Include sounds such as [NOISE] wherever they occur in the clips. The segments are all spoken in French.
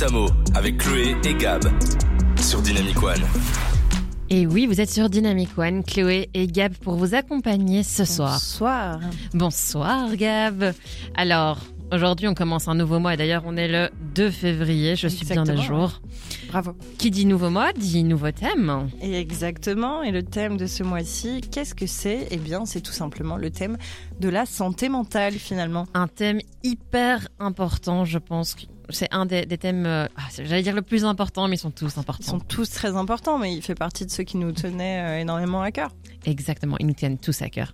Motamo avec Chloé et Gab sur Dynamic One. Et oui, vous êtes sur Dynamic One, Chloé et Gab pour vous accompagner ce soir. Bonsoir. Bonsoir Gab. Alors, aujourd'hui on commence un nouveau mois. D'ailleurs, on est le 2 février. Je suis bien à jour. Bravo. Qui dit nouveau mois dit nouveau thème. Et exactement. Et le thème de ce mois-ci, qu'est-ce que c'est? Eh bien, c'est tout simplement le thème de la santé mentale finalement. Un thème hyper important, je pense. C'est un des, des thèmes, euh, ah, j'allais dire le plus important, mais ils sont tous Ils importants. sont tous très importants, mais il fait partie de ceux qui nous tenaient euh, énormément à cœur. Exactement, ils nous tiennent tous à cœur.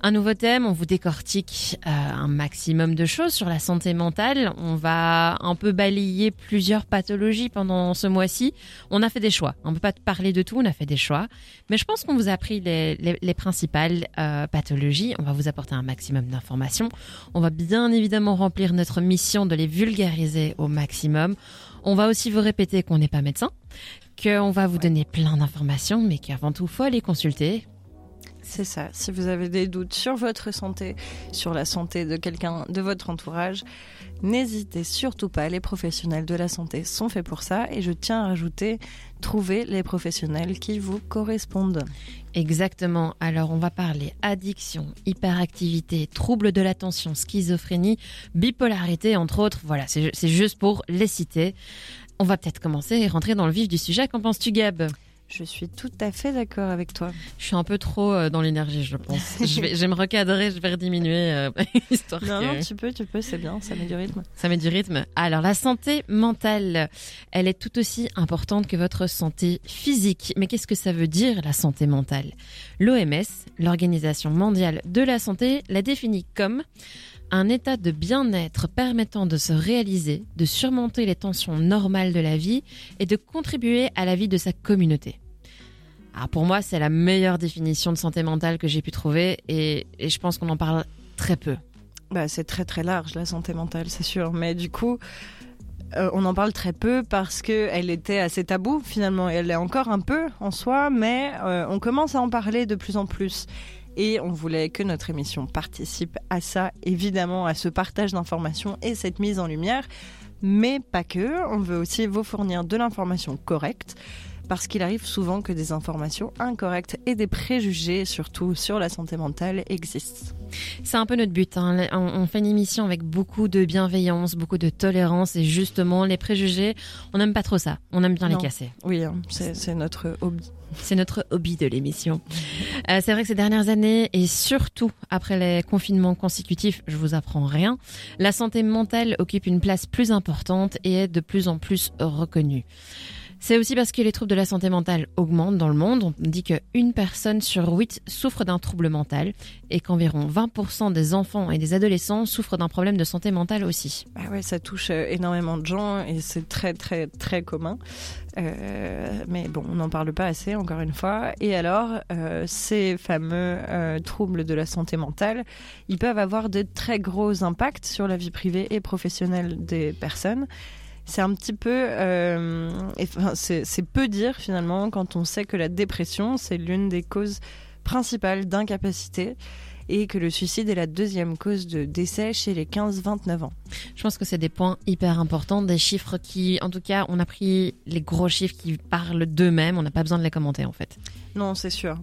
Un nouveau thème, on vous décortique euh, un maximum de choses sur la santé mentale. On va un peu balayer plusieurs pathologies pendant ce mois-ci. On a fait des choix. On peut pas parler de tout, on a fait des choix. Mais je pense qu'on vous a appris les principales euh, pathologies. On va vous apporter un maximum d'informations. On va bien évidemment remplir notre mission de les vulgariser au maximum. On va aussi vous répéter qu'on n'est pas médecin, qu'on va vous donner plein d'informations, mais qu'avant tout, faut aller consulter. C'est ça. Si vous avez des doutes sur votre santé, sur la santé de quelqu'un de votre entourage, n'hésitez surtout pas. Les professionnels de la santé sont faits pour ça. Et je tiens à rajouter, trouvez les professionnels qui vous correspondent. Exactement. Alors, on va parler addiction, hyperactivité, troubles de l'attention, schizophrénie, bipolarité, entre autres. Voilà, c'est juste pour les citer. On va peut-être commencer et rentrer dans le vif du sujet. Qu'en penses-tu, Gab? Je suis tout à fait d'accord avec toi. Je suis un peu trop euh, dans l'énergie, je pense. [LAUGHS] je, vais, je vais me recadrer, je vais rediminuer, euh, [LAUGHS] histoire Non, que non, tu peux, tu peux, c'est bien, ça met du rythme. ça met du rythme. Alors, la santé mentale, elle est tout aussi importante que votre santé physique. Mais qu'est-ce que ça veut dire, la santé mentale? L'OMS, l'Organisation mondiale de la santé, la définit comme un état de bien-être permettant de se réaliser, de surmonter les tensions normales de la vie et de contribuer à la vie de sa communauté. Alors pour moi, c'est la meilleure définition de santé mentale que j'ai pu trouver et, je pense qu'on en parle très peu. Bah, c'est très très large la santé mentale, c'est sûr. Mais du coup, euh, on en parle très peu parce que elle était assez taboue finalement. Et elle l'est encore un peu en soi, mais euh, on commence à en parler de plus en plus. Et on voulait que notre émission participe à ça, évidemment, à ce partage d'informations et cette mise en lumière. Mais pas que, on veut aussi vous fournir de l'information correcte, parce qu'il arrive souvent que des informations incorrectes et des préjugés, surtout sur la santé mentale, existent. C'est un peu notre but. hein. On, fait une émission avec beaucoup de bienveillance, beaucoup de tolérance et justement les préjugés, on n'aime pas trop ça. On aime bien Non. les casser. Oui, hein, c'est c'est notre hobby. C'est notre hobby de l'émission. Euh, c'est vrai que ces dernières années et surtout après les confinements consécutifs, je vous apprends rien, la santé mentale occupe une place plus importante et est de plus en plus reconnue. C'est aussi parce que les troubles de la santé mentale augmentent dans le monde. On dit qu'une personne sur huit souffre d'un trouble mental et qu'environ 20% des enfants et des adolescents souffrent d'un problème de santé mentale aussi. Ah ouais, ça touche euh, énormément de gens et c'est très très très commun. Euh, mais bon, on n'en parle pas assez, encore une fois. Et alors, euh, ces fameux euh, troubles de la santé mentale, ils peuvent avoir de très gros impacts sur la vie privée et professionnelle des personnes. C'est un petit peu, euh, enfin, c'est peu dire finalement quand on sait que la dépression, c'est l'une des causes principales d'incapacité et que le suicide est la deuxième cause de décès chez les 15-29 ans. Je pense que c'est des points hyper importants, des chiffres qui, en tout cas, on a pris les gros chiffres qui parlent d'eux-mêmes, on n'a pas besoin de les commenter en fait. Non, c'est sûr.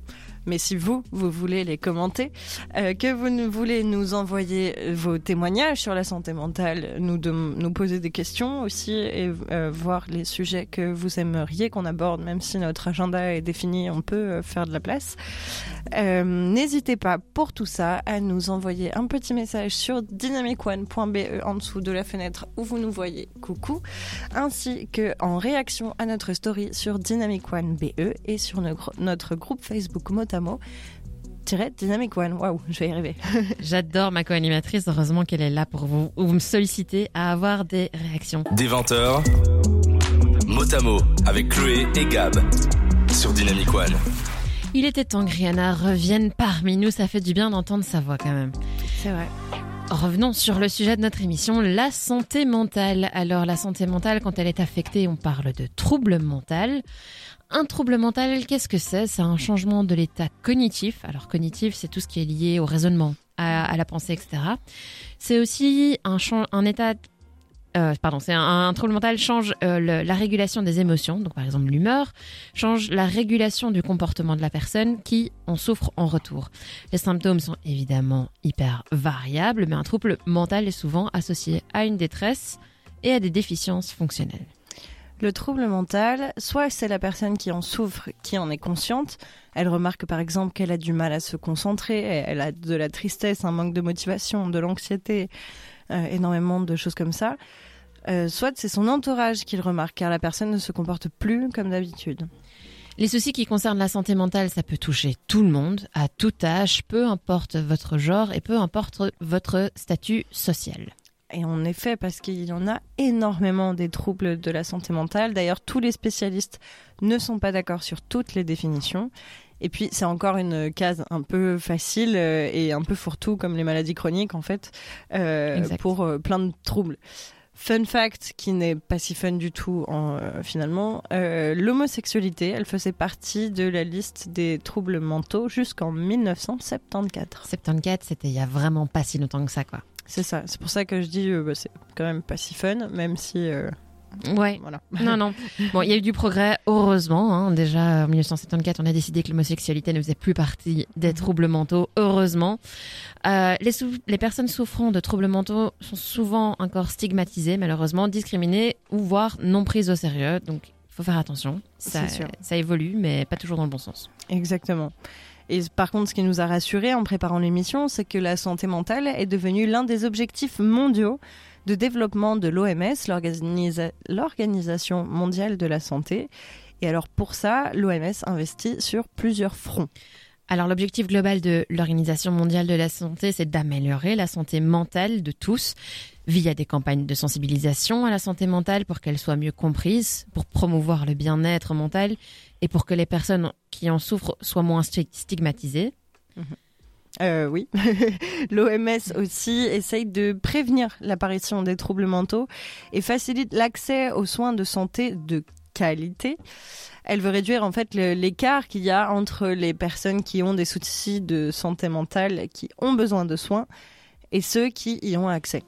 Mais si vous, vous voulez les commenter, euh, que vous voulez nous envoyer vos témoignages sur la santé mentale, nous, nous poser des questions aussi et euh, voir les sujets que vous aimeriez qu'on aborde, même si notre agenda est défini, on peut euh, faire de la place. Euh, N'hésitez pas pour tout ça à nous envoyer un petit message sur dynamicone.be en dessous de la fenêtre où vous nous voyez. Coucou ainsi que en réaction à notre story sur Dynamic One BE et sur no- notre groupe Facebook Dynamic One, waouh, je vais y arriver. [LAUGHS] J'adore ma co-animatrice, heureusement qu'elle est là pour vous, vous me solliciter à avoir des réactions. Des 20h, Motamo avec Chloé et Gab sur Dynamic One. Il était temps que Rihanna revienne parmi nous, ça fait du bien d'entendre sa voix quand même. C'est vrai. Revenons sur le sujet de notre émission, la santé mentale. Alors la santé mentale, quand elle est affectée, on parle de trouble mental. Un trouble mental, qu'est-ce que c'est? C'est un changement de l'état cognitif. Alors cognitif, c'est tout ce qui est lié au raisonnement, à, la pensée, etc. C'est aussi un état euh, pardon, c'est un, trouble mental change euh, la régulation des émotions, donc par exemple l'humeur, change la régulation du comportement de la personne qui en souffre en retour. Les symptômes sont évidemment hyper variables, mais un trouble mental est souvent associé à une détresse et à des déficiences fonctionnelles. Le trouble mental, soit c'est la personne qui en souffre, qui en est consciente. Elle remarque par exemple qu'elle a du mal à se concentrer, elle a de la tristesse, un manque de motivation, de l'anxiété, euh, énormément de choses comme ça. Euh, soit c'est son entourage qui le remarque, car la personne ne se comporte plus comme d'habitude. Les soucis qui concernent la santé mentale, ça peut toucher tout le monde, à tout âge, peu importe votre genre et peu importe votre statut social. Et en effet, parce qu'il y en a énormément des troubles de la santé mentale. D'ailleurs, tous les spécialistes ne sont pas d'accord sur toutes les définitions. Et puis, c'est encore une case un peu facile euh, et un peu fourre-tout, comme les maladies chroniques, en fait, euh, pour plein de troubles. Fun fact, qui n'est pas si fun du tout en, euh, finalement, euh, l'homosexualité, elle faisait partie de la liste des troubles mentaux jusqu'en 1974. 74, c'était il y a vraiment pas si longtemps que ça, quoi. C'est ça, c'est pour ça que je dis, euh, bah, c'est quand même pas si fun, même si... euh, Ouais. voilà. Non, non. [LAUGHS] Bon, il y a eu du progrès, heureusement. hein. Déjà, en 1974, on a décidé que l'homosexualité ne faisait plus partie des troubles mentaux, heureusement. Euh, les, personnes souffrant de troubles mentaux sont souvent encore stigmatisées, malheureusement, discriminées ou voire non prises au sérieux. Donc, il faut faire attention. Ça, sûr. ça évolue, mais pas toujours dans le bon sens. Exactement. Et par contre, ce qui nous a rassurés en préparant l'émission, c'est que la santé mentale est devenue l'un des objectifs mondiaux de développement de l'OMS, l'organisa- l'Organisation mondiale de la santé. Et alors pour ça, l'OMS investit sur plusieurs fronts. Alors l'objectif global de l'Organisation mondiale de la santé, c'est d'améliorer la santé mentale de tous via des campagnes de sensibilisation à la santé mentale pour qu'elle soit mieux comprise, pour promouvoir le bien-être mental et pour que les personnes qui en souffrent soient moins sti- stigmatisées. Euh, oui. [LAUGHS] L'OMS aussi essaye de prévenir l'apparition des troubles mentaux et facilite l'accès aux soins de santé de qualité. Elle veut réduire en fait l'écart qu'il y a entre les personnes qui ont des soucis de santé mentale, qui ont besoin de soins, et ceux qui y ont accès.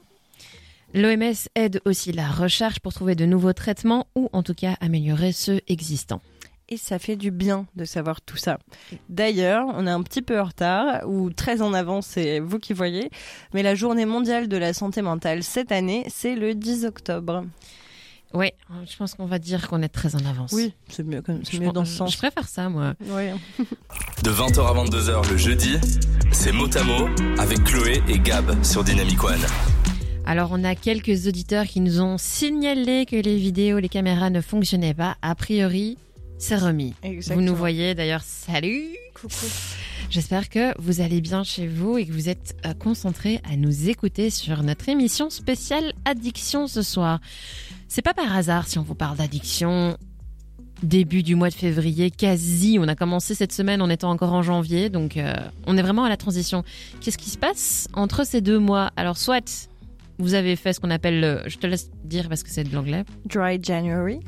L'OMS aide aussi la recherche pour trouver de nouveaux traitements ou en tout cas améliorer ceux existants. Et ça fait du bien de savoir tout ça. D'ailleurs, on est un petit peu en retard, ou très en avance, c'est vous qui voyez, mais la journée mondiale de la santé mentale cette année, c'est le 10 octobre. Oui, je pense qu'on va dire qu'on est très en avance. Oui, c'est mieux, comme- c'est Je, mieux dans ce je sens. préfère ça, moi. Oui. [LAUGHS] De 20h à 22h le jeudi, c'est mot à mot avec Chloé et Gab sur Dynamic One. Alors, on a quelques auditeurs qui nous ont signalé que les vidéos, les caméras ne fonctionnaient pas. A priori, c'est remis. Vous nous voyez d'ailleurs. Salut Coucou. J'espère que vous allez bien chez vous et que vous êtes euh, concentrés à nous écouter sur notre émission spéciale Addiction ce soir. C'est pas par hasard si on vous parle d'addiction. Début du mois de février, quasi. On a commencé cette semaine en étant encore en janvier, donc euh, on est vraiment à la transition. Qu'est-ce qui se passe entre ces deux mois? Alors, soit vous avez fait ce qu'on appelle, le, je te laisse dire parce que c'est de l'anglais, Dry January.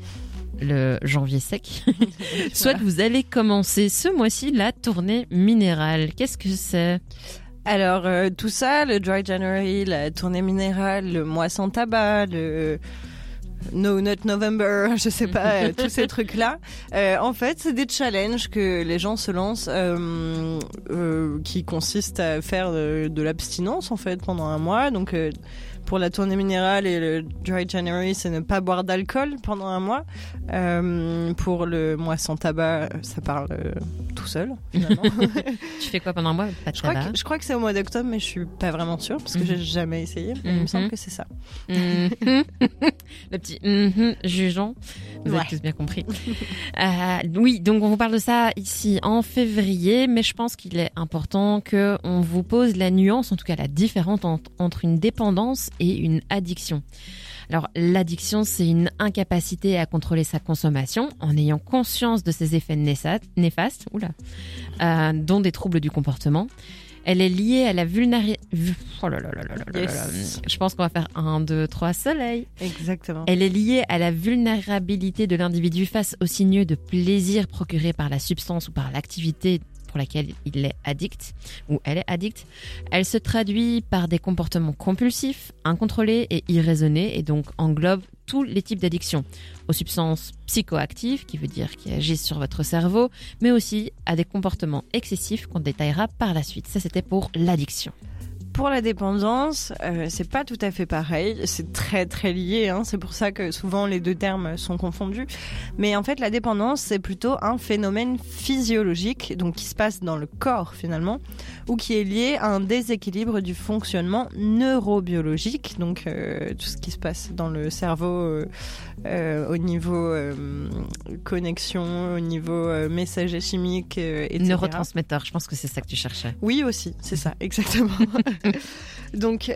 Le janvier sec. [LAUGHS] Soit vous allez commencer ce mois-ci la tournée minérale. Qu'est-ce que c'est Alors, euh, tout ça, le Dry January, la tournée minérale, le mois sans tabac, le No Nut November, [LAUGHS] je sais pas, euh, tous ces [LAUGHS] trucs-là. Euh, en fait, c'est des challenges que les gens se lancent euh, euh, qui consistent à faire de, de l'abstinence, en fait, pendant un mois. Donc, euh, pour la tournée minérale et le Dry January, c'est ne pas boire d'alcool pendant un mois. Euh, pour le mois sans tabac, ça parle euh, tout seul, [LAUGHS] finalement. Tu fais quoi pendant un mois? Pas de Je crois, que, je crois que c'est au mois d'octobre, mais je suis pas vraiment sûre parce que Mhm. j'ai jamais essayé. mais Il me Mhm. semble que c'est ça. Mhm. [LAUGHS] Le petit mhm, jugeant. Vous Ouais. avez tous bien compris. Euh, oui, donc on vous parle de ça ici en février, mais je pense qu'il est important que on vous pose la nuance, en tout cas la différence en- entre une dépendance et une addiction. Alors l'addiction, c'est une incapacité à contrôler sa consommation en ayant conscience de ses effets néfastes, euh, dont des troubles du comportement. Elle est liée à la vulnérabilité. Oh Elle est liée à la vulnérabilité de l'individu face aux signaux de plaisir procurés par la substance ou par l'activité pour laquelle il est addict ou elle est addict. Elle se traduit par des comportements compulsifs, incontrôlés et irraisonnés et donc englobe tous les types d'addictions, aux substances psychoactives, qui veut dire qui agissent sur votre cerveau, mais aussi à des comportements excessifs qu'on détaillera par la suite. Ça, c'était pour l'addiction. Pour la dépendance, euh, c'est pas tout à fait pareil. C'est très très lié. Hein. C'est pour ça que souvent les deux termes sont confondus. Mais en fait, la dépendance, c'est plutôt un phénomène physiologique, donc qui se passe dans le corps finalement, ou qui est lié à un déséquilibre du fonctionnement neurobiologique, donc euh, tout ce qui se passe dans le cerveau euh, euh, au niveau connexion, au niveau messager chimique, etc. Neurotransmetteur, je pense que c'est ça que tu cherchais. Oui aussi, c'est ça, [LAUGHS] exactement. [LAUGHS] Donc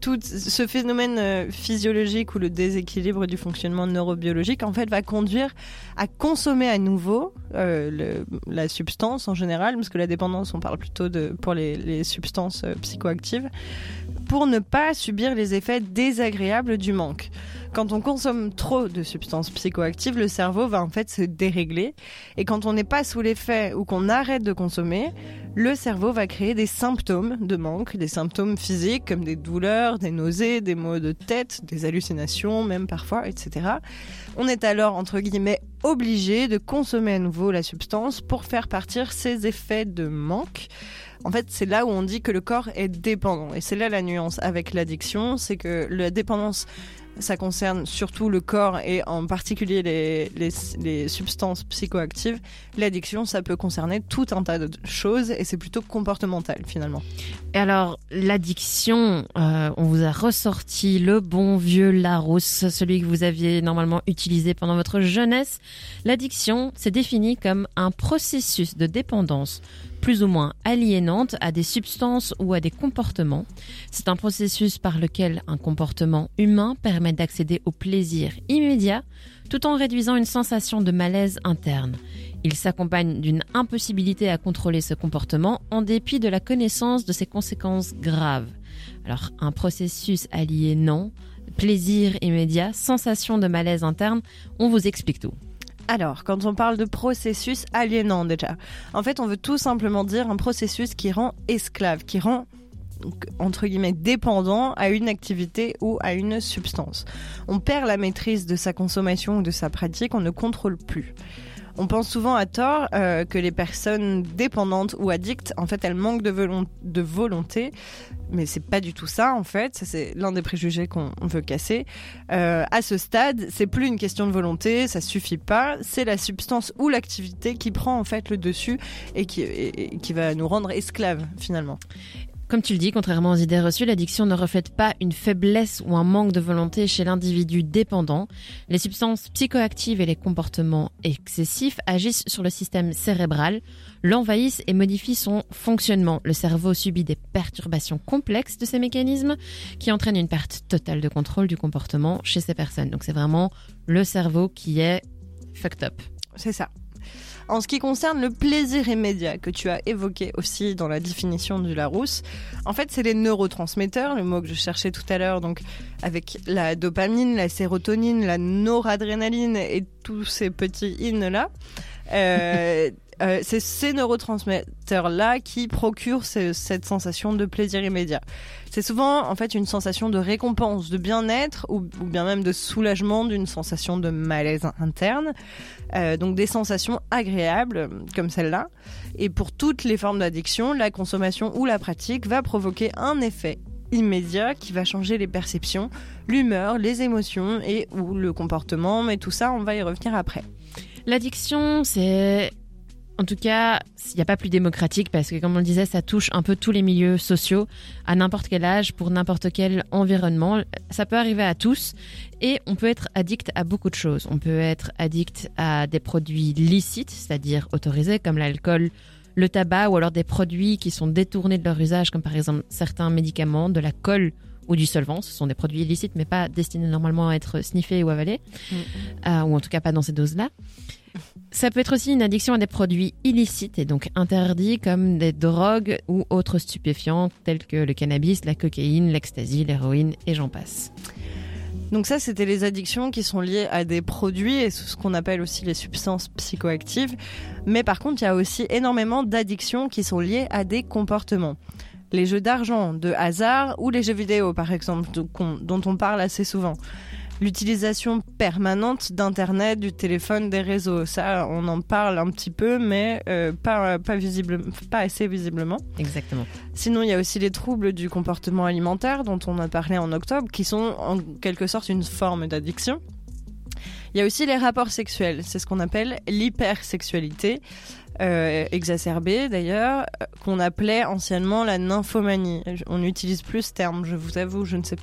tout ce phénomène physiologique ou le déséquilibre du fonctionnement neurobiologique en fait va conduire à consommer à nouveau le, la substance en général, parce que la dépendance on parle plutôt de pour les substances psychoactives, pour ne pas subir les effets désagréables du manque. Quand on consomme trop de substances psychoactives, le cerveau va en fait se dérégler. Et quand on n'est pas sous l'effet ou qu'on arrête de consommer, le cerveau va créer des symptômes de manque, des symptômes physiques comme des douleurs, des nausées, des maux de tête, des hallucinations même parfois, etc. On est alors, entre guillemets, obligé de consommer à nouveau la substance pour faire partir ces effets de manque. En fait, c'est là où on dit que le corps est dépendant. Et c'est là la nuance avec l'addiction, c'est que la dépendance ça concerne surtout le corps et en particulier les, substances psychoactives. L'addiction, ça peut concerner tout un tas de choses et c'est plutôt comportemental finalement. Et alors, l'addiction, euh, on vous a ressorti le bon vieux Larousse, celui que vous aviez normalement utilisé pendant votre jeunesse. L'addiction, c'est défini comme un processus de dépendance plus ou moins aliénante à des substances ou à des comportements. C'est un processus par lequel un comportement humain permet d'accéder au plaisir immédiat tout en réduisant une sensation de malaise interne. Il s'accompagne d'une impossibilité à contrôler ce comportement en dépit de la connaissance de ses conséquences graves. Alors un processus aliénant, plaisir immédiat, sensation de malaise interne, on vous explique tout. Alors, quand on parle de processus aliénant déjà, en fait, on veut tout simplement dire un processus qui rend esclave, qui rend entre guillemets dépendant à une activité ou à une substance. On perd la maîtrise de sa consommation ou de sa pratique, on ne contrôle plus. On pense souvent à tort euh, que les personnes dépendantes ou addictes, en fait, elles manquent de, volon de volonté, mais c'est pas du tout ça, en fait. C'est l'un des préjugés qu'on veut casser. Euh, à ce stade, c'est plus une question de volonté, ça suffit pas. C'est la substance ou l'activité qui prend en fait le dessus et qui, et qui va nous rendre esclaves finalement. Comme tu le dis, contrairement aux idées reçues, l'addiction ne reflète pas une faiblesse ou un manque de volonté chez l'individu dépendant. Les substances psychoactives et les comportements excessifs agissent sur le système cérébral, l'envahissent et modifient son fonctionnement. Le cerveau subit des perturbations complexes de ces mécanismes qui entraînent une perte totale de contrôle du comportement chez ces personnes. Donc c'est vraiment le cerveau qui est fucked up. C'est ça. En ce qui concerne le plaisir immédiat que tu as évoqué aussi dans la définition du Larousse, en fait, c'est les neurotransmetteurs, le mot que je cherchais tout à l'heure, donc avec la dopamine, la sérotonine, la noradrénaline et tous ces petits in là. Euh, [LAUGHS] euh, c'est ces neurotransmetteurs-là qui procurent ce, cette sensation de plaisir immédiat. C'est souvent en fait une sensation de récompense, de bien-être ou, ou, bien même de soulagement d'une sensation de malaise interne. Euh, donc des sensations agréables comme celle-là. Et pour toutes les formes d'addiction, la consommation ou la pratique va provoquer un effet immédiat qui va changer les perceptions, l'humeur, les émotions et ou le comportement. Mais tout ça, on va y revenir après. L'addiction, c'est en tout cas, il n'y a pas plus démocratique parce que, comme on le disait, ça touche un peu tous les milieux sociaux, à n'importe quel âge, pour n'importe quel environnement. Ça peut arriver à tous et on peut être addict à beaucoup de choses. On peut être addict à des produits licites, c'est-à-dire autorisés, comme l'alcool, le tabac, ou alors des produits qui sont détournés de leur usage, comme par exemple certains médicaments, de la colle ou du solvant. Ce sont des produits illicites, mais pas destinés normalement à être sniffés ou avalés, mmh. euh, ou en tout cas pas dans ces doses-là. Ça peut être aussi une addiction à des produits illicites et donc interdits comme des drogues ou autres stupéfiants tels que le cannabis, la cocaïne, l'ecstasy, l'héroïne et j'en passe. Donc ça, c'était les addictions qui sont liées à des produits et ce qu'on appelle aussi les substances psychoactives. Mais par contre, il y a aussi énormément d'addictions qui sont liées à des comportements. Les jeux d'argent, de hasard ou les jeux vidéo, par exemple, dont on parle assez souvent l'utilisation permanente d'Internet, du téléphone, des réseaux. Ça, on en parle un petit peu, mais euh, pas, pas, visible, pas assez visiblement. Exactement. Sinon, il y a aussi les troubles du comportement alimentaire dont on a parlé en octobre, qui sont en quelque sorte une forme d'addiction. Il y a aussi les rapports sexuels, c'est ce qu'on appelle l'hypersexualité. Euh, exacerbée d'ailleurs, qu'on appelait anciennement la nymphomanie. On n'utilise plus ce terme, je vous avoue, je ne sais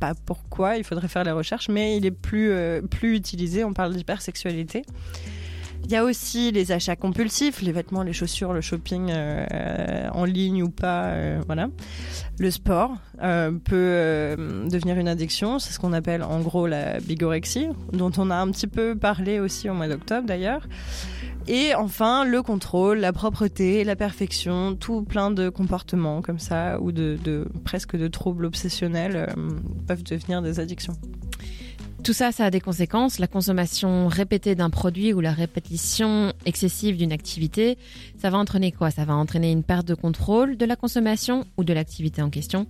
pas pourquoi, il faudrait faire les recherches, mais il est plus, euh, plus utilisé, on parle d'hypersexualité. Il y a aussi les achats compulsifs, les vêtements, les chaussures, le shopping euh, en ligne ou pas, euh, voilà. Le sport peut devenir une addiction, c'est ce qu'on appelle en gros la bigorexie, dont on a un petit peu parlé aussi au mois d'octobre d'ailleurs. Et enfin, le contrôle, la propreté, la perfection, tout plein de comportements comme ça, ou de, presque de troubles obsessionnels, euh, peuvent devenir des addictions. Tout ça, ça a des conséquences. La consommation répétée d'un produit ou la répétition excessive d'une activité, ça va entraîner quoi? Ça va entraîner une perte de contrôle de la consommation ou de l'activité en question,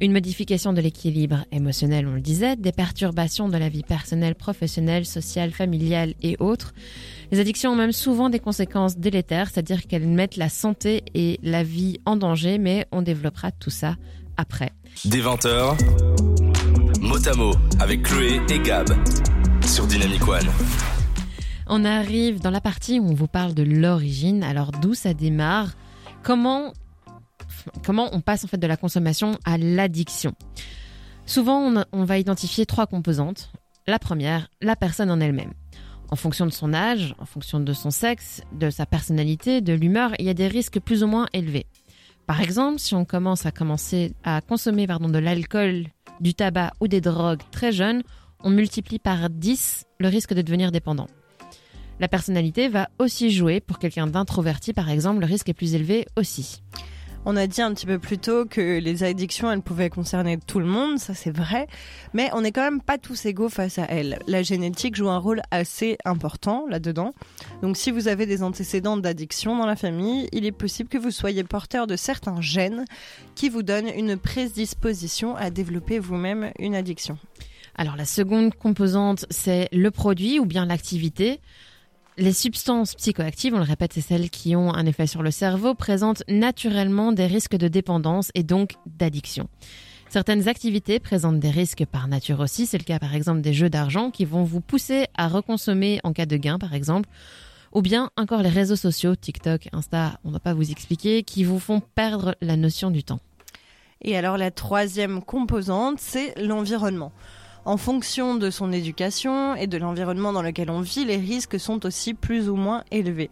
une modification de l'équilibre émotionnel, on le disait, des perturbations de la vie personnelle, professionnelle, sociale, familiale et autres. Les addictions ont même souvent des conséquences délétères, c'est-à-dire qu'elles mettent la santé et la vie en danger, mais on développera tout ça après. Des 20 mot avec Chloé et Gab sur Dynamic One. On arrive dans la partie où on vous parle de l'origine. Alors d'où ça démarre? Comment comment on passe en fait de la consommation à l'addiction Souvent, on, va identifier trois composantes. La première, la personne en elle-même. En fonction de son âge, en fonction de son sexe, de sa personnalité, de l'humeur, il y a des risques plus ou moins élevés. Par exemple, si on commence à commencer à consommer pardon, de l'alcool, du tabac ou des drogues très jeune, on multiplie par 10 le risque de devenir dépendant. La personnalité va aussi jouer. Pour quelqu'un d'introverti, par exemple, le risque est plus élevé aussi. On a dit un petit peu plus tôt que les addictions, elles pouvaient concerner tout le monde, ça c'est vrai, mais on n'est quand même pas tous égaux face à elles. La génétique joue un rôle assez important là-dedans. Donc si vous avez des antécédents d'addiction dans la famille, il est possible que vous soyez porteur de certains gènes qui vous donnent une prédisposition à développer vous-même une addiction. Alors la seconde composante, c'est le produit ou bien l'activité. Les substances psychoactives, on le répète, c'est celles qui ont un effet sur le cerveau, présentent naturellement des risques de dépendance et donc d'addiction. Certaines activités présentent des risques par nature aussi, c'est le cas par exemple des jeux d'argent qui vont vous pousser à reconsommer en cas de gain par exemple, ou bien encore les réseaux sociaux, TikTok, Insta, on ne va pas vous expliquer, qui vous font perdre la notion du temps. Et alors la troisième composante, c'est l'environnement. En fonction de son éducation et de l'environnement dans lequel on vit, les risques sont aussi plus ou moins élevés.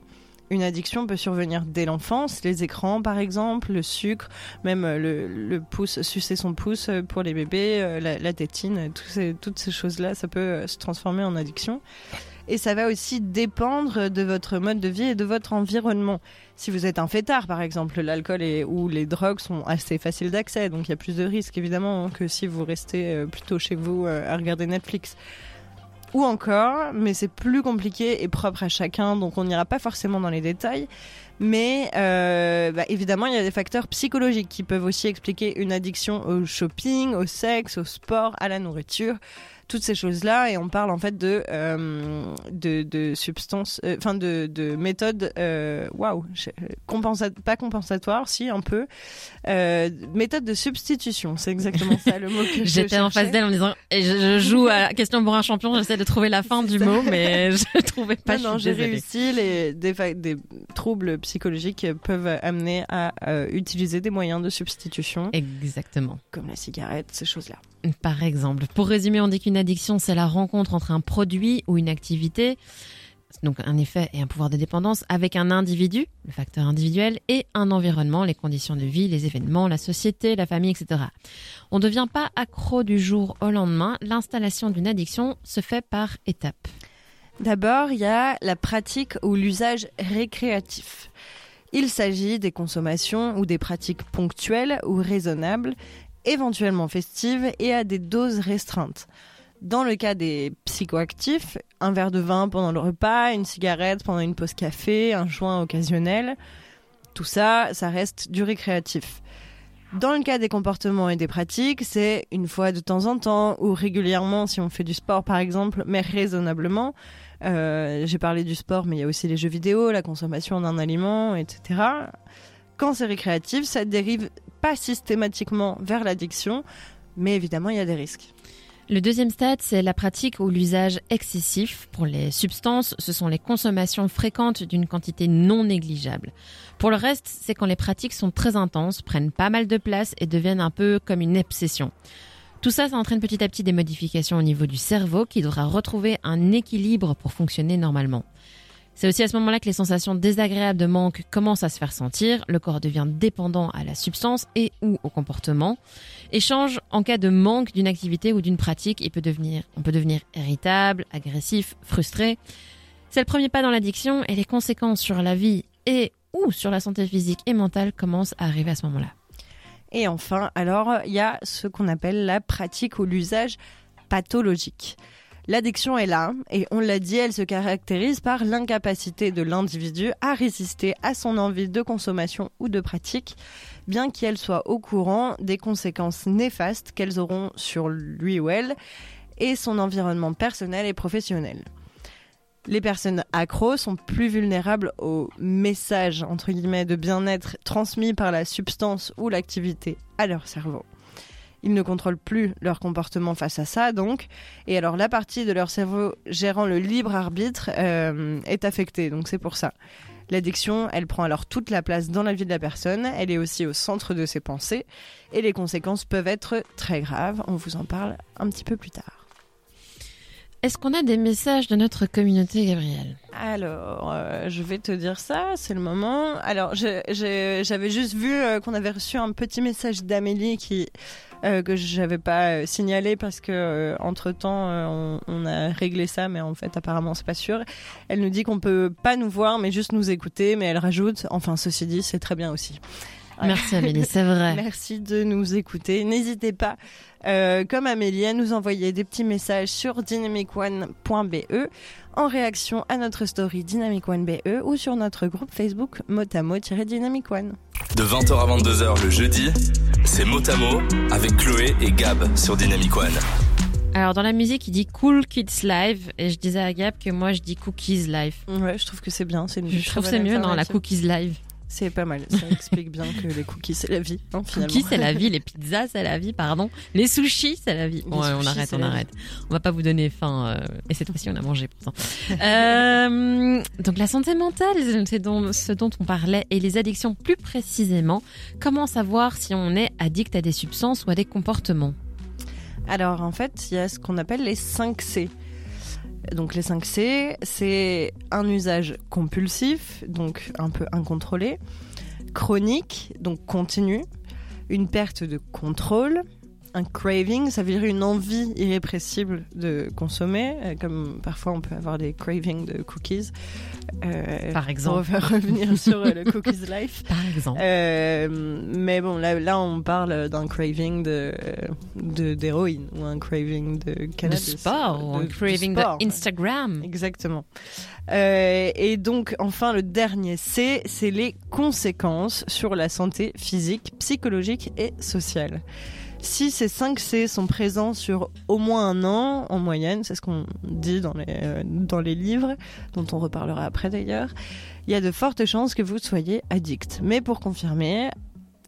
Une addiction peut survenir dès l'enfance, les écrans par exemple, le sucre, même le, pouce, sucer son pouce pour les bébés, euh, la, tétine, toutes ces choses-là, ça peut euh, se transformer en addiction et ça va aussi dépendre de votre mode de vie et de votre environnement. Si vous êtes un fêtard, par exemple, l'alcool ou les drogues sont assez faciles d'accès, donc il y a plus de risques évidemment que si vous restez euh, plutôt chez vous euh, à regarder Netflix. Ou encore, mais c'est plus compliqué et propre à chacun, donc on n'ira pas forcément dans les détails. Mais euh, bah, évidemment, il y a des facteurs psychologiques qui peuvent aussi expliquer une addiction au shopping, au sexe, au sport, à la nourriture toutes ces choses-là. Et on parle en fait de, euh, de, de, substances, euh, enfin de, de méthodes, euh, waouh, wow, pas compensatoires, si un peu, méthode de substitution. C'est exactement ça le mot que [LAUGHS] J'étais en face d'elle en disant, et je, joue à question pour un champion, j'essaie de trouver la [LAUGHS] fin du mot, mais je [LAUGHS] trouvais pas. Non, j'ai réussi. Les, des, des troubles psychologiques peuvent amener à utiliser des moyens de substitution. Exactement. Comme la cigarette, ces choses-là. Par exemple. Pour résumer, on dit qu'une addiction, c'est la rencontre entre un produit ou une activité, donc un effet et un pouvoir de dépendance, avec un individu, le facteur individuel, et un environnement, les conditions de vie, les événements, la société, la famille, etc. On ne devient pas accro du jour au lendemain. L'installation d'une addiction se fait par étapes. D'abord, il y a la pratique ou l'usage récréatif. Il s'agit des consommations ou des pratiques ponctuelles ou raisonnables éventuellement festive et à des doses restreintes. Dans le cas des psychoactifs, un verre de vin pendant le repas, une cigarette pendant une pause café, un joint occasionnel, tout ça, ça reste du récréatif. Dans le cas des comportements et des pratiques, c'est une fois de temps en temps ou régulièrement si on fait du sport par exemple, mais raisonnablement. Euh, J'ai parlé du sport, mais il y a aussi les jeux vidéo, la consommation d'un aliment, etc. Quand c'est récréatif, ça dérive pas systématiquement vers l'addiction, mais évidemment il y a des risques. Le deuxième stade, c'est la pratique ou l'usage excessif. Pour les substances, ce sont les consommations fréquentes d'une quantité non négligeable. Pour le reste, c'est quand les pratiques sont très intenses, prennent pas mal de place et deviennent un peu comme une obsession. Tout ça, ça entraîne petit à petit des modifications au niveau du cerveau qui devra retrouver un équilibre pour fonctionner normalement. C'est aussi à ce moment-là que les sensations désagréables de manque commencent à se faire sentir, le corps devient dépendant à la substance et ou au comportement, et change en cas de manque d'une activité ou d'une pratique, il peut devenir, on peut devenir irritable, agressif, frustré. C'est le premier pas dans l'addiction et les conséquences sur la vie et ou sur la santé physique et mentale commencent à arriver à ce moment-là. Et enfin, alors, il y a ce qu'on appelle la pratique ou l'usage pathologique. L'addiction est là, et on l'a dit, elle se caractérise par l'incapacité de l'individu à résister à son envie de consommation ou de pratique, bien qu'elle soit au courant des conséquences néfastes qu'elles auront sur lui ou elle et son environnement personnel et professionnel. Les personnes accros sont plus vulnérables aux messages entre guillemets de bien-être transmis par la substance ou l'activité à leur cerveau. Ils ne contrôlent plus leur comportement face à ça, donc. Et alors, la partie de leur cerveau gérant le libre arbitre euh, est affectée, donc c'est pour ça. L'addiction, elle prend alors toute la place dans la vie de la personne, elle est aussi au centre de ses pensées, et les conséquences peuvent être très graves. On vous en parle un petit peu plus tard. Est-ce qu'on a des messages de notre communauté, Gabriel Alors, euh, je vais te dire ça, c'est le moment. Alors, j'avais juste vu euh, qu'on avait reçu un petit message d'Amélie qui euh, que j'avais pas signalé parce que entre temps on, on, a réglé ça, mais en fait apparemment c'est pas sûr. Elle nous dit qu'on peut pas nous voir, mais juste nous écouter. Mais elle rajoute, enfin ceci dit, c'est très bien aussi. Merci Amélie, c'est vrai. [LAUGHS] Merci de nous écouter. N'hésitez pas, euh, comme Amélie, à nous envoyer des petits messages sur dynamicone.be en réaction à notre story Dynamic One BE ou sur notre groupe Facebook Motamo-Dynamic One. De 20h à 22h le jeudi, c'est Motamo avec Chloé et Gab sur Dynamic One. Alors dans la musique, il dit Cool Kids Live et je disais à Gab que moi je dis Cookies Live. Ouais, je trouve que c'est bien. Une je trouve c'est mieux dans la Cookies Live. C'est pas mal, ça explique bien que les cookies c'est la vie, hein, finalement. Cookies c'est la vie, les pizzas c'est la vie, pardon. Les sushis c'est la vie. on arrête, on arrête. On va pas vous donner faim. Euh, et cette fois-ci on a mangé pourtant. euh, donc la santé mentale, c'est ce dont on parlait, et les addictions plus précisément. Comment savoir si on est addict à des substances ou à des comportements? Alors en fait, il y a ce qu'on appelle les 5 C. Donc les 5 C, c'est un usage compulsif, donc un peu incontrôlé, chronique, donc continu, une perte de contrôle, un craving, ça veut dire une envie irrépressible de consommer, euh, comme parfois on peut avoir des cravings de cookies. Euh, Par exemple. On va revenir [LAUGHS] sur euh, le cookies life. Par exemple. mais bon, là, là on parle d'un craving de d'héroïne ou un craving de cannabis. De sport ou un craving d'Instagram. Exactement. et donc, enfin, le dernier C, c'est les conséquences sur la santé physique, psychologique et sociale. Si ces 5 C sont présents sur au moins un an en moyenne, c'est ce qu'on dit dans les, euh, dans les livres, dont on reparlera après d'ailleurs, il y a de fortes chances que vous soyez addict. Mais pour confirmer,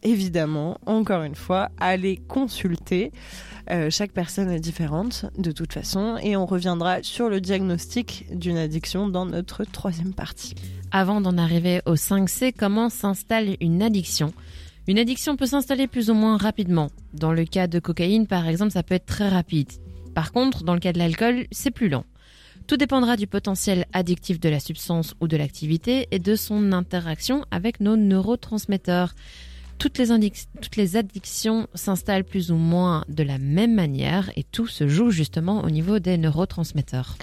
évidemment, encore une fois, allez consulter. Euh, chaque personne est différente de toute façon et on reviendra sur le diagnostic d'une addiction dans notre troisième partie. Avant d'en arriver au 5C, comment s'installe une addiction? Une addiction peut s'installer plus ou moins rapidement. Dans le cas de cocaïne, par exemple, ça peut être très rapide. Par contre, dans le cas de l'alcool, c'est plus lent. Tout dépendra du potentiel addictif de la substance ou de l'activité et de son interaction avec nos neurotransmetteurs. Toutes les, addictions s'installent plus ou moins de la même manière et tout se joue justement au niveau des neurotransmetteurs.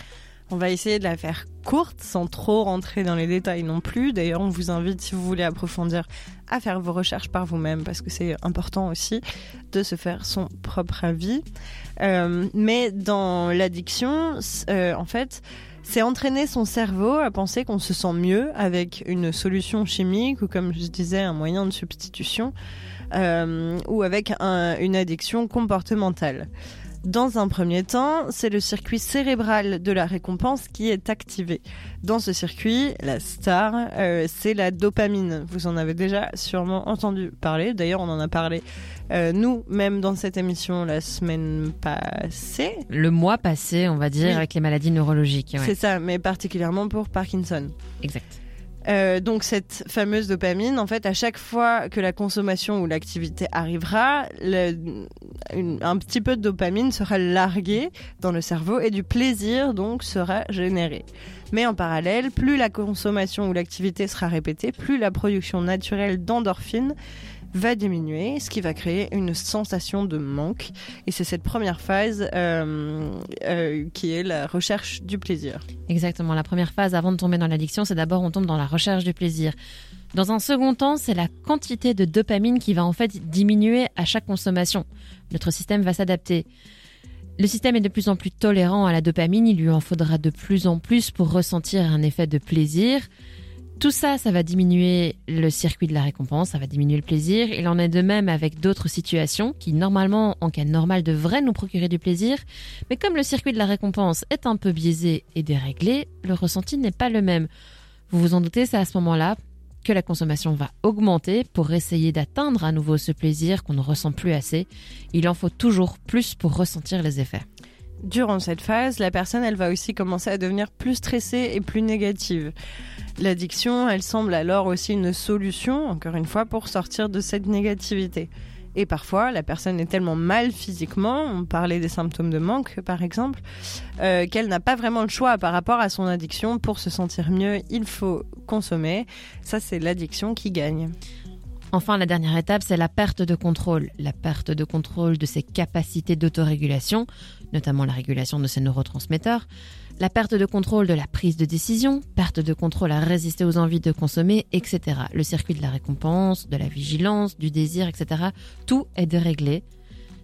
On va essayer de la faire courte sans trop rentrer dans les détails non plus. D'ailleurs, on vous invite, si vous voulez approfondir, à faire vos recherches par vous-même parce que c'est important aussi de se faire son propre avis. Euh, mais dans l'addiction, euh, en fait, c'est entraîner son cerveau à penser qu'on se sent mieux avec une solution chimique ou comme je disais un moyen de substitution euh, ou avec un, une addiction comportementale. Dans un premier temps, c'est le circuit cérébral de la récompense qui est activé. Dans ce circuit, la star, euh, c'est la dopamine. Vous en avez déjà sûrement entendu parler. D'ailleurs, on en a parlé euh, nous, même dans cette émission la semaine passée. Le mois passé, on va dire, Oui. avec les maladies neurologiques. ouais. C'est ça, mais particulièrement pour Parkinson. Exact. Euh, donc cette fameuse dopamine, en fait, à chaque fois que la consommation ou l'activité arrivera, le- un petit peu de dopamine sera largué dans le cerveau et du plaisir donc sera généré. Mais en parallèle, plus la consommation ou l'activité sera répétée, plus la production naturelle d'endorphine va diminuer, ce qui va créer une sensation de manque. Et c'est cette première phase euh, euh, qui est la recherche du plaisir. Exactement. La première phase avant de tomber dans l'addiction, c'est d'abord on tombe dans la recherche du plaisir. Dans un second temps, c'est la quantité de dopamine qui va en fait diminuer à chaque consommation. Notre système va s'adapter. Le système est de plus en plus tolérant à la dopamine, il lui en faudra de plus en plus pour ressentir un effet de plaisir. Tout ça, ça va diminuer le circuit de la récompense, ça va diminuer le plaisir. Il en est de même avec d'autres situations qui, normalement, en cas normal, devraient nous procurer du plaisir. Mais comme le circuit de la récompense est un peu biaisé et déréglé, le ressenti n'est pas le même. Vous vous en doutez, c'est à ce moment-là que la consommation va augmenter pour essayer d'atteindre à nouveau ce plaisir qu'on ne ressent plus assez. Il en faut toujours plus pour ressentir les effets. Durant cette phase, la personne, elle va aussi commencer à devenir plus stressée et plus négative. L'addiction, elle semble alors aussi une solution, encore une fois, pour sortir de cette négativité. Et parfois, la personne est tellement mal physiquement, on parlait des symptômes de manque par exemple, euh, qu'elle n'a pas vraiment le choix par rapport à son addiction. Pour se sentir mieux, il faut consommer. Ça, c'est l'addiction qui gagne. Enfin, la dernière étape, c'est la perte de contrôle. La perte de contrôle de ses capacités d'autorégulation, notamment la régulation de ses neurotransmetteurs. La perte de contrôle de la prise de décision, perte de contrôle à résister aux envies de consommer, etc. Le circuit de la récompense, de la vigilance, du désir, etc. Tout est déréglé.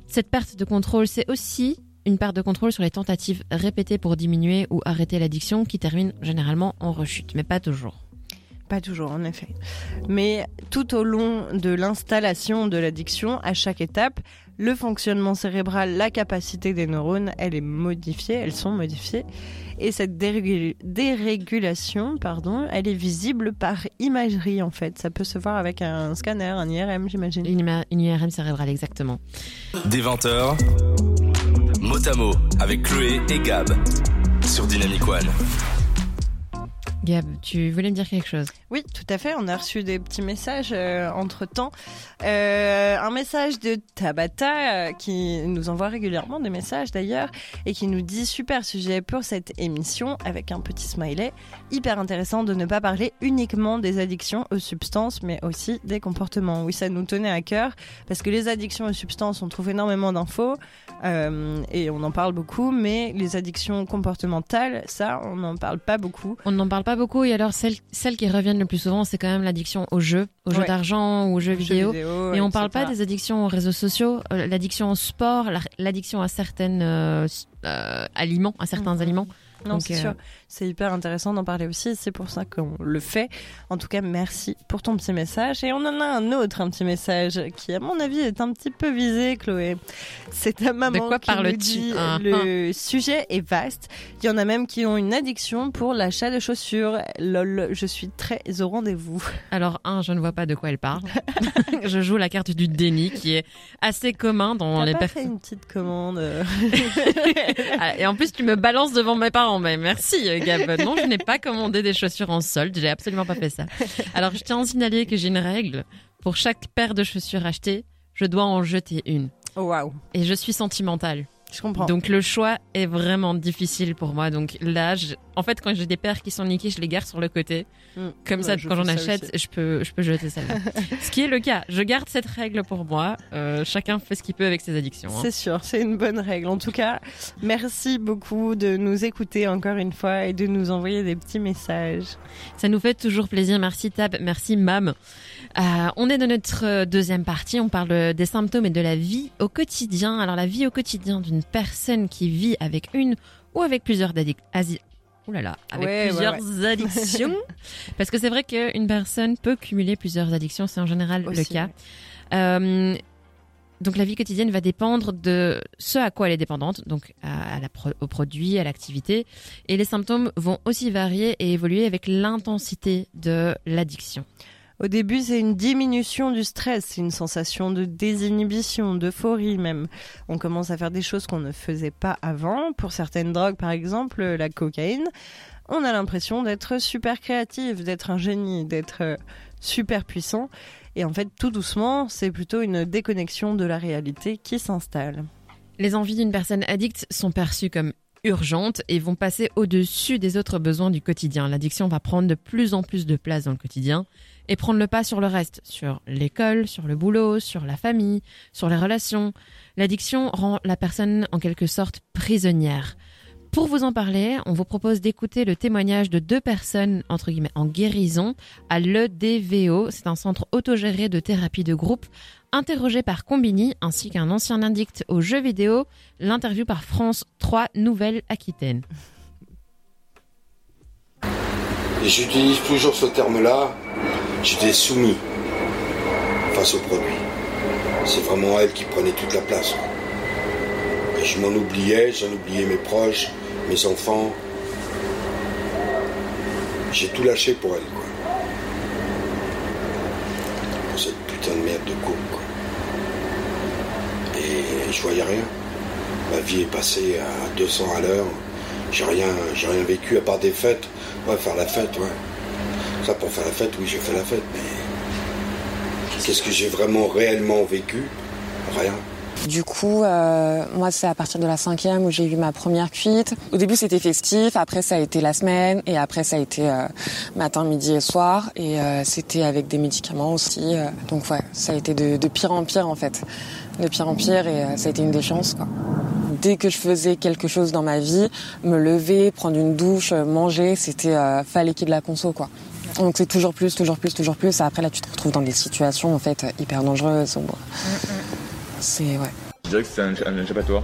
Cette perte de contrôle, c'est aussi une perte de contrôle sur les tentatives répétées pour diminuer ou arrêter l'addiction qui termine généralement en rechute, mais pas toujours. Pas toujours, en effet. Mais tout au long de l'installation de l'addiction, à chaque étape, le fonctionnement cérébral, la capacité des neurones, elle est modifiée, elles sont modifiées. Et cette dérégul- dérégulation, pardon, elle est visible par imagerie, en fait. Ça peut se voir avec un scanner, un IRM, j'imagine. Une, ima- une IRM cérébrale, exactement. Des 20h, mot à mot avec Chloé et Gab sur Dynamic One. Gab, tu voulais me dire quelque chose Oui, tout à fait. On a reçu des petits messages entre temps. un message de Tabata euh, qui nous envoie régulièrement des messages d'ailleurs et qui nous dit super sujet pour cette émission avec un petit smiley. Hyper intéressant de ne pas parler uniquement des addictions aux substances mais aussi des comportements. Oui, ça nous tenait à cœur parce que les addictions aux substances, on trouve énormément d'infos euh, et on en parle beaucoup, mais les addictions comportementales, ça, on n'en parle pas beaucoup. On n'en parle pas beaucoup et alors celles, celles qui reviennent le plus souvent, c'est quand même l'addiction aux jeux, aux jeux Ouais. d'argent ou aux jeux vidéo. Et on parle pas des addictions aux réseaux sociaux, euh, l'addiction au sport, la- l'addiction à certaines euh, euh, aliments, à certains Mhm. aliments. Non, c'est euh, sûr. C'est hyper intéressant d'en parler aussi. C'est pour ça qu'on le fait. En tout cas, merci pour ton petit message. Et on en a un autre, un petit message qui, à mon avis, est un petit peu visé, Chloé. C'est ta maman quoi qui nous dit Ah, le sujet est vaste. Il y en a même qui ont une addiction pour l'achat de chaussures. Lol, je suis très au rendez-vous. Alors, un, je ne vois pas de quoi elle parle. [LAUGHS] je joue la carte du déni qui est assez commun dans les pas fait personnes. une petite commande euh, [LAUGHS] Ah, Et en plus, tu me balances devant mes parents. Mais merci, euh, Gab. [LAUGHS] Non, je n'ai pas commandé des chaussures en solde. J'ai absolument pas fait ça. Alors, je tiens à signaler que j'ai une règle. Pour chaque paire de chaussures achetées, je dois en jeter une. Oh, Waouh. Et je suis sentimentale. Je comprends. Donc le choix est vraiment difficile pour moi. Donc là, je- en fait, quand j'ai des paires qui sont niquées, je les garde sur le côté. Mm. Comme Ouais, ça, je quand j'en ça achète, aussi. je peux, je peux jeter celle-là. [LAUGHS] Ce qui est le cas. Je garde cette règle pour moi. Euh, chacun fait ce qu'il peut avec ses addictions. hein. C'est sûr, c'est une bonne règle. En tout cas, merci beaucoup de nous écouter encore une fois et de nous envoyer des petits messages. Ça nous fait toujours plaisir. Merci Tab, merci Mam. Euh, on est dans notre euh, deuxième partie. On parle des symptômes et de la vie au quotidien. Alors la vie au quotidien d'une personne qui vit avec une ou avec plusieurs addictions. Ouh là là, avec Ouais, ouais, plusieurs [LAUGHS] addictions. Parce que c'est vrai qu'une personne peut cumuler plusieurs addictions. C'est en général le cas. Euh, donc la vie quotidienne va dépendre de ce à quoi elle est dépendante, donc à, à la pro- au produit, à l'activité, et les symptômes vont aussi varier et évoluer avec l'intensité de l'addiction. Au début, c'est une diminution du stress, c'est une sensation de désinhibition, d'euphorie même. On commence à faire des choses qu'on ne faisait pas avant. Pour certaines drogues, par exemple, la cocaïne, on a l'impression d'être super créatif, d'être un génie, d'être euh, super puissant. Et en fait, tout doucement, c'est plutôt une déconnexion de la réalité qui s'installe. Les envies d'une personne addicte sont perçues comme urgentes et vont passer au-dessus des autres besoins du quotidien. L'addiction va prendre de plus en plus de place dans le quotidien et prendre le pas sur le reste, sur l'école, sur le boulot, sur la famille, sur les relations. L'addiction rend la personne en quelque sorte prisonnière. Pour vous en parler, on vous propose d'écouter le témoignage de deux personnes entre guillemets en guérison à l'EDVO. C'est un centre autogéré de thérapie de groupe interrogé par Combini ainsi qu'un ancien addict aux jeux vidéo. L'interview par France 3 Nouvelle-Aquitaine. J'utilise toujours ce terme-là, j'étais soumis face au produit. C'est vraiment elle qui prenait toute la place. Et je m'en oubliais, j'en oubliais mes proches, mes enfants. J'ai tout lâché pour elle, quoi. Pour cette putain de merde de couple, quoi. Et je voyais rien. Ma vie est passée à 200 à l'heure. J'ai rien, j'ai rien vécu à part des fêtes. Ouais, faire la fête, ouais. Ça, pour faire la fête, oui, j'ai fait la fête, mais. Qu'est-ce que j'ai vraiment réellement vécu? Rien. Du coup, euh, moi, c'est à partir de la cinquième où j'ai eu ma première cuite. Au début, c'était festif. Après, ça a été la semaine. Et après, ça a été euh, matin, midi et soir. Et euh, c'était avec des médicaments aussi. euh. donc, ouais, ça a été de, de pire en pire, en fait. De pire en pire. Et euh, ça a été une des chances, quoi. Dès que je faisais quelque chose dans ma vie, me lever, prendre une douche, euh, manger, c'était euh, fallait qu'il y ait de la conso, quoi. Donc c'est toujours plus, toujours plus, toujours plus. Après là, tu te retrouves dans des situations en fait hyper dangereuses. C'est ouais. Je dirais que c'est un, échappatoire.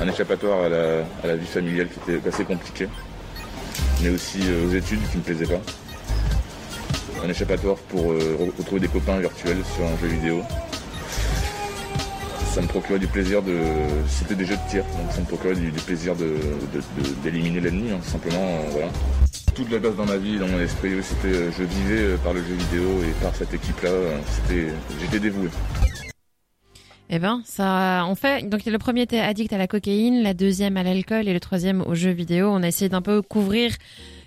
Un échappatoire à la, vie familiale qui était assez compliquée. Mais aussi euh, aux études qui ne me plaisaient pas. Un échappatoire pour euh, re- retrouver des copains virtuels sur un jeu vidéo. Ça me procurait du plaisir de. C'était des jeux de tir, donc ça me procurait du, plaisir d'éliminer l'ennemi, hein, simplement. euh, voilà. Toute la base dans ma vie, dans mon esprit, c'était, euh, je vivais euh, par le jeu vidéo et par cette équipe-là. euh, C'était, j'étais dévoué. Eh ben, ça, on fait. Donc, le premier était addict à la cocaïne, la deuxième à l'alcool et le troisième aux jeux vidéo. On a essayé d'un peu couvrir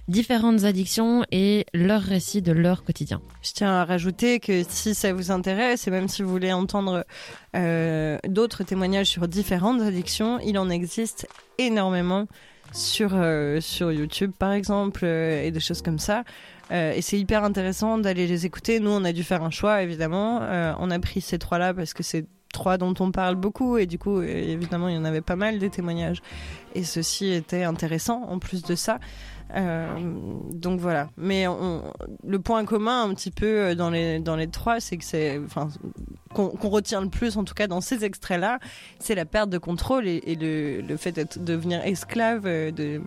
différentes addictions et leur récit de leur quotidien. Je tiens à rajouter que si ça vous intéresse et même si vous voulez entendre euh, d'autres témoignages sur différentes addictions, il en existe énormément sur, euh, sur YouTube par exemple euh, et des choses comme ça. Et c'est hyper intéressant d'aller les écouter. Nous, on a dû faire un choix évidemment. On a pris ces trois-là parce que c'est trois dont on parle beaucoup et du coup évidemment il y en avait pas mal des témoignages et ceci était intéressant en plus de ça euh, donc voilà. Mais le point commun un petit peu euh, dans les dans les trois, c'est que c'est, enfin, qu'on retient le plus en tout cas dans ces extraits-là, c'est la perte de contrôle et, et le, le fait de devenir esclave euh, de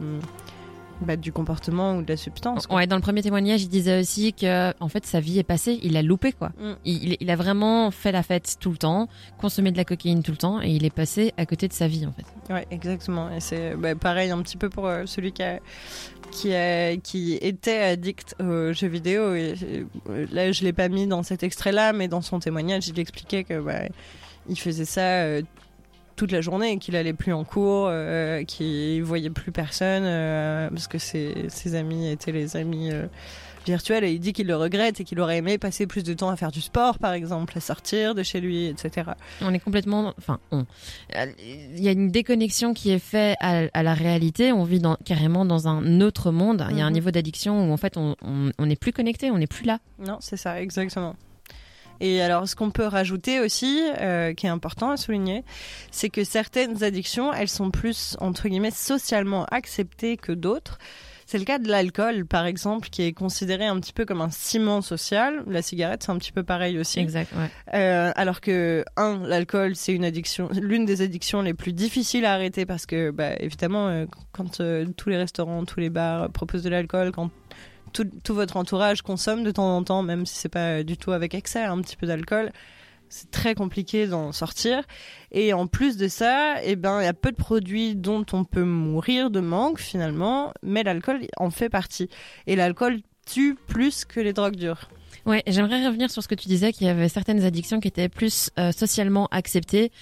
bah, du comportement ou de la substance. quoi. Ouais, dans le premier témoignage, il disait aussi que, en fait, sa vie est passée, il a loupé, quoi. Mm. Il, il a vraiment fait la fête tout le temps, consommé de la cocaïne tout le temps, et il est passé à côté de sa vie, en fait. Ouais, exactement. Et c'est bah, pareil un petit peu pour euh, celui qui a, qui a, qui était addict aux jeux vidéo. Et euh, là, je l'ai pas mis dans cet extrait-là, mais dans son témoignage, il expliquait que bah, il faisait ça euh, toute la journée, qu'il allait plus en cours, euh, qu'il voyait plus personne euh, parce que ses, ses amis étaient les amis. euh, virtuel et il dit qu'il le regrette et qu'il aurait aimé passer plus de temps à faire du sport, par exemple, à sortir de chez lui, etc. On est complètement, enfin, on. Il y a une déconnexion qui est faite à, la réalité. On vit dans, carrément dans un autre monde. Il y a un mhm. niveau d'addiction où en fait on n'est plus connecté, on n'est plus là. Non, c'est ça, exactement. Et alors, ce qu'on peut rajouter aussi, euh, qui est important à souligner, c'est que certaines addictions, elles sont plus, entre guillemets, socialement acceptées que d'autres. C'est le cas de l'alcool, par exemple, qui est considéré un petit peu comme un ciment social. La cigarette, c'est un petit peu pareil aussi. Exact. Ouais. Euh, alors que, un, l'alcool, c'est une addiction, l'une des addictions les plus difficiles à arrêter parce que, bah, évidemment, euh, quand euh, tous les restaurants, tous les bars proposent de l'alcool, quand tout, votre entourage consomme de temps en temps, même si c'est pas du tout avec excès, un petit peu d'alcool, c'est très compliqué d'en sortir. Et en plus de ça, eh ben, il y a peu de produits dont on peut mourir de manque finalement, mais l'alcool en fait partie. Et l'alcool tue plus que les drogues dures. Ouais, j'aimerais revenir sur ce que tu disais, qu'il y avait certaines addictions qui étaient plus euh, socialement acceptées.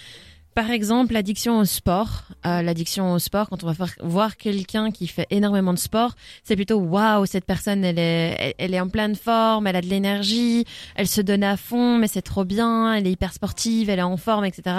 Par exemple, l'addiction au sport. Euh, l'addiction au sport, quand on va voir quelqu'un qui fait énormément de sport, c'est plutôt waouh, cette personne, elle est, elle, est en pleine forme, elle a de l'énergie, elle se donne à fond, mais c'est trop bien, elle est hyper sportive, elle est en forme, etc.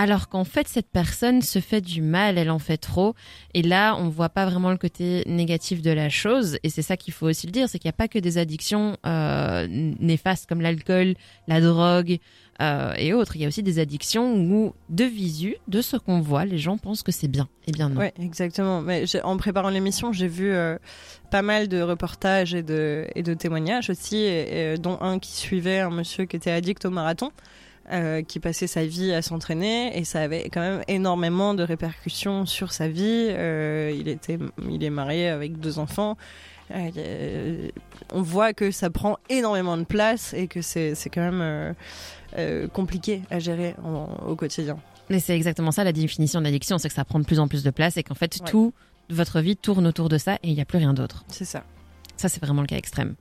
Alors qu'en fait, cette personne se fait du mal, elle en fait trop. Et là, on voit pas vraiment le côté négatif de la chose. Et c'est ça qu'il faut aussi le dire, c'est qu'il n'y a pas que des addictions euh, néfastes comme l'alcool, la drogue, euh, et autres. Il y a aussi des addictions où, de visu, de ce qu'on voit, les gens pensent que c'est bien. Et bien non. Oui, exactement. Mais en préparant l'émission, j'ai vu euh, pas mal de reportages et de, et de témoignages aussi, dont un qui suivait un monsieur qui était addict au marathon. Euh, qui passait sa vie à s'entraîner et ça avait quand même énormément de répercussions sur sa vie. Euh, il était, il est marié avec deux enfants. Euh, on voit que ça prend énormément de place et que c'est quand même compliqué à gérer au quotidien. Mais c'est exactement ça la définition d'addiction, c'est que ça prend de plus en plus de place et qu'en fait tout votre vie tourne autour de ça et il n'y a plus rien d'autre. C'est ça. Ça c'est vraiment le cas extrême.